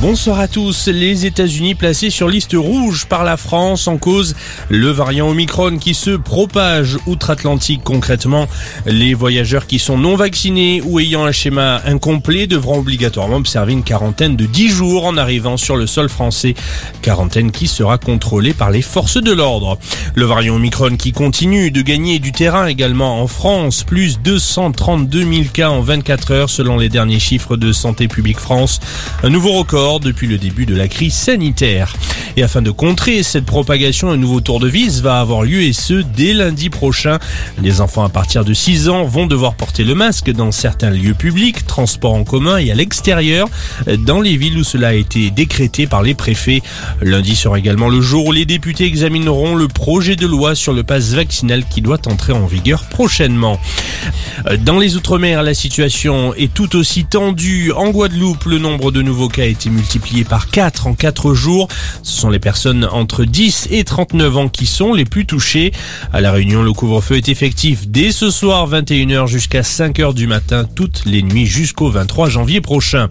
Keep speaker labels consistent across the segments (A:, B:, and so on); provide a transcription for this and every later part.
A: Bonsoir à tous. Les États-Unis placés sur liste rouge par la France en cause le variant Omicron qui se propage outre-Atlantique. Concrètement, les voyageurs qui sont non vaccinés ou ayant un schéma incomplet devront obligatoirement observer une quarantaine de 10 jours en arrivant sur le sol français. Quarantaine qui sera contrôlée par les forces de l'ordre. Le variant Omicron qui continue de gagner du terrain également en France. Plus 232 000 cas en 24 heures selon les derniers chiffres de Santé publique France. Un nouveau record depuis le début de la crise sanitaire. Et afin de contrer cette propagation, un nouveau tour de vis va avoir lieu et ce dès lundi prochain. Les enfants à partir de 6 ans vont devoir porter le masque dans certains lieux publics, transports en commun et à l'extérieur, dans les villes où cela a été décrété par les préfets. Lundi sera également le jour où les députés examineront le projet de loi sur le pass vaccinal qui doit entrer en vigueur prochainement. Dans les Outre-mer, la situation est tout aussi tendue. En Guadeloupe, le nombre de nouveaux cas a été multiplié par 4 en 4 jours. Ce sont les personnes entre 10 et 39 ans qui sont les plus touchées. À la Réunion, le couvre-feu est effectif dès ce soir 21h jusqu'à 5h du matin, toutes les nuits jusqu'au 23 janvier prochain.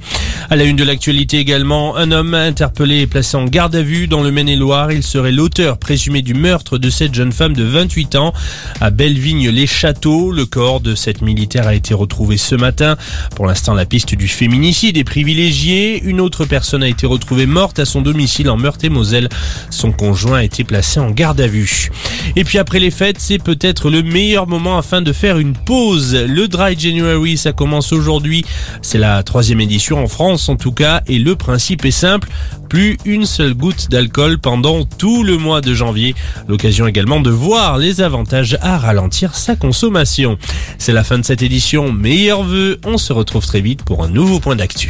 A: À la une de l'actualité également, un homme interpellé et placé en garde à vue dans le Maine-et-Loire. Il serait l'auteur présumé du meurtre de cette jeune femme de 28 ans à Bellevigne-les-Châteaux. Le corps de cette militaire a été retrouvé ce matin. Pour l'instant, la piste du féminicide est privilégiée. Une autre personne a été retrouvée morte à son domicile en Meurthe-et-Moselle. Son conjoint a été placé en garde à vue. Et puis après les fêtes, c'est peut-être le meilleur moment afin de faire une pause. Le Dry January, ça commence aujourd'hui. C'est la troisième édition en En tout cas. Et le principe est simple. Plus une seule goutte d'alcool pendant tout le mois de janvier. L'occasion également de voir les avantages à ralentir sa consommation. C'est la fin de cette édition. Meilleurs vœux. On se retrouve très vite pour un nouveau point d'actu.